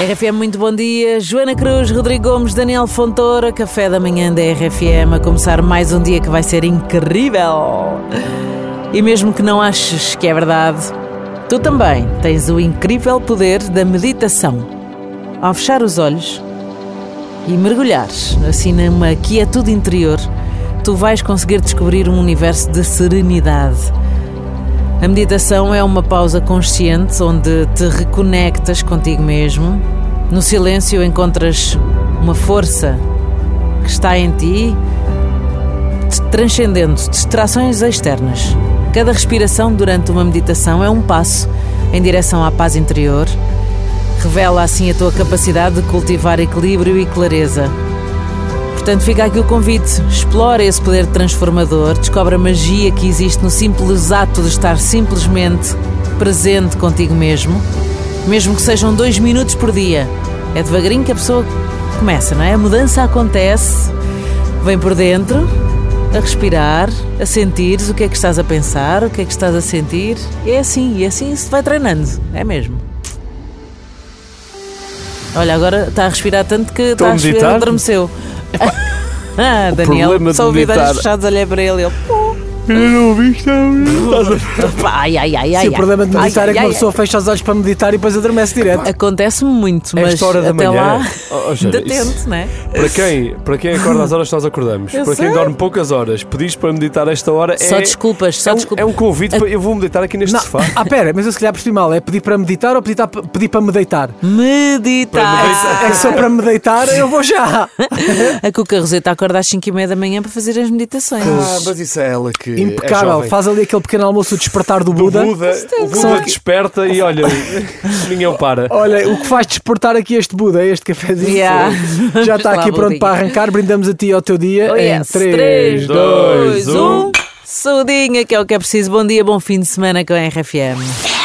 RFM, muito bom dia. Joana Cruz, Rodrigo Gomes, Daniel Fontoura, café da manhã da RFM, a começar mais um dia que vai ser incrível. E mesmo que não aches que é verdade, tu também tens o incrível poder da meditação. Ao fechar os olhos e mergulhares assim numa quietude interior, tu vais conseguir descobrir um universo de serenidade a meditação é uma pausa consciente onde te reconectas contigo mesmo. No silêncio encontras uma força que está em ti, transcendendo distrações externas. Cada respiração durante uma meditação é um passo em direção à paz interior. Revela assim a tua capacidade de cultivar equilíbrio e clareza Portanto, fica aqui o convite. Explora esse poder transformador, descobre a magia que existe no simples ato de estar simplesmente presente contigo mesmo, mesmo que sejam dois minutos por dia. É devagarinho que a pessoa começa, não é? A mudança acontece, vem por dentro, a respirar, a sentir o que é que estás a pensar, o que é que estás a sentir. É assim, e assim se vai treinando, é mesmo. Olha, agora está a respirar tanto que está a respirar, adormeceu. Ah, Daniel, só ouvi olhos fechados, olhei para ele e ele. Eu não ouvi Ai, ai, ai, ai. Sim, o problema de meditar ai, é que uma pessoa ai. fecha os olhos para meditar e depois adormece direto. Acontece-me muito, mas Esta hora da até manhã, lá oh, oh, detente, não é? Para quem, para quem acorda às horas que nós acordamos, eu para sei. quem dorme poucas horas, pedis para meditar esta hora só é. desculpas, só é um, desculpas. É um convite para. Eu vou meditar aqui neste não, sofá. Ah, pera, mas eu se calhar percebi mal. É pedir para meditar ou pedir, pedir para me deitar? Meditar. meditar. É só para me deitar, eu vou já. a Cuca Roseta acorda às 5 e meia da manhã para fazer as meditações. Ah, mas isso é ela que. Impecável. É faz ali aquele pequeno almoço, o despertar do Buda. O Buda, o Buda desperta e olha, ninguém para. Olha, o que faz despertar aqui este Buda, este cafezinho, yeah. já está aqui pronto para arrancar. Brindamos a ti e ao teu dia oh, em 3, 2, 1. Saudinha, que é o que é preciso. Bom dia, bom fim de semana com a RFM.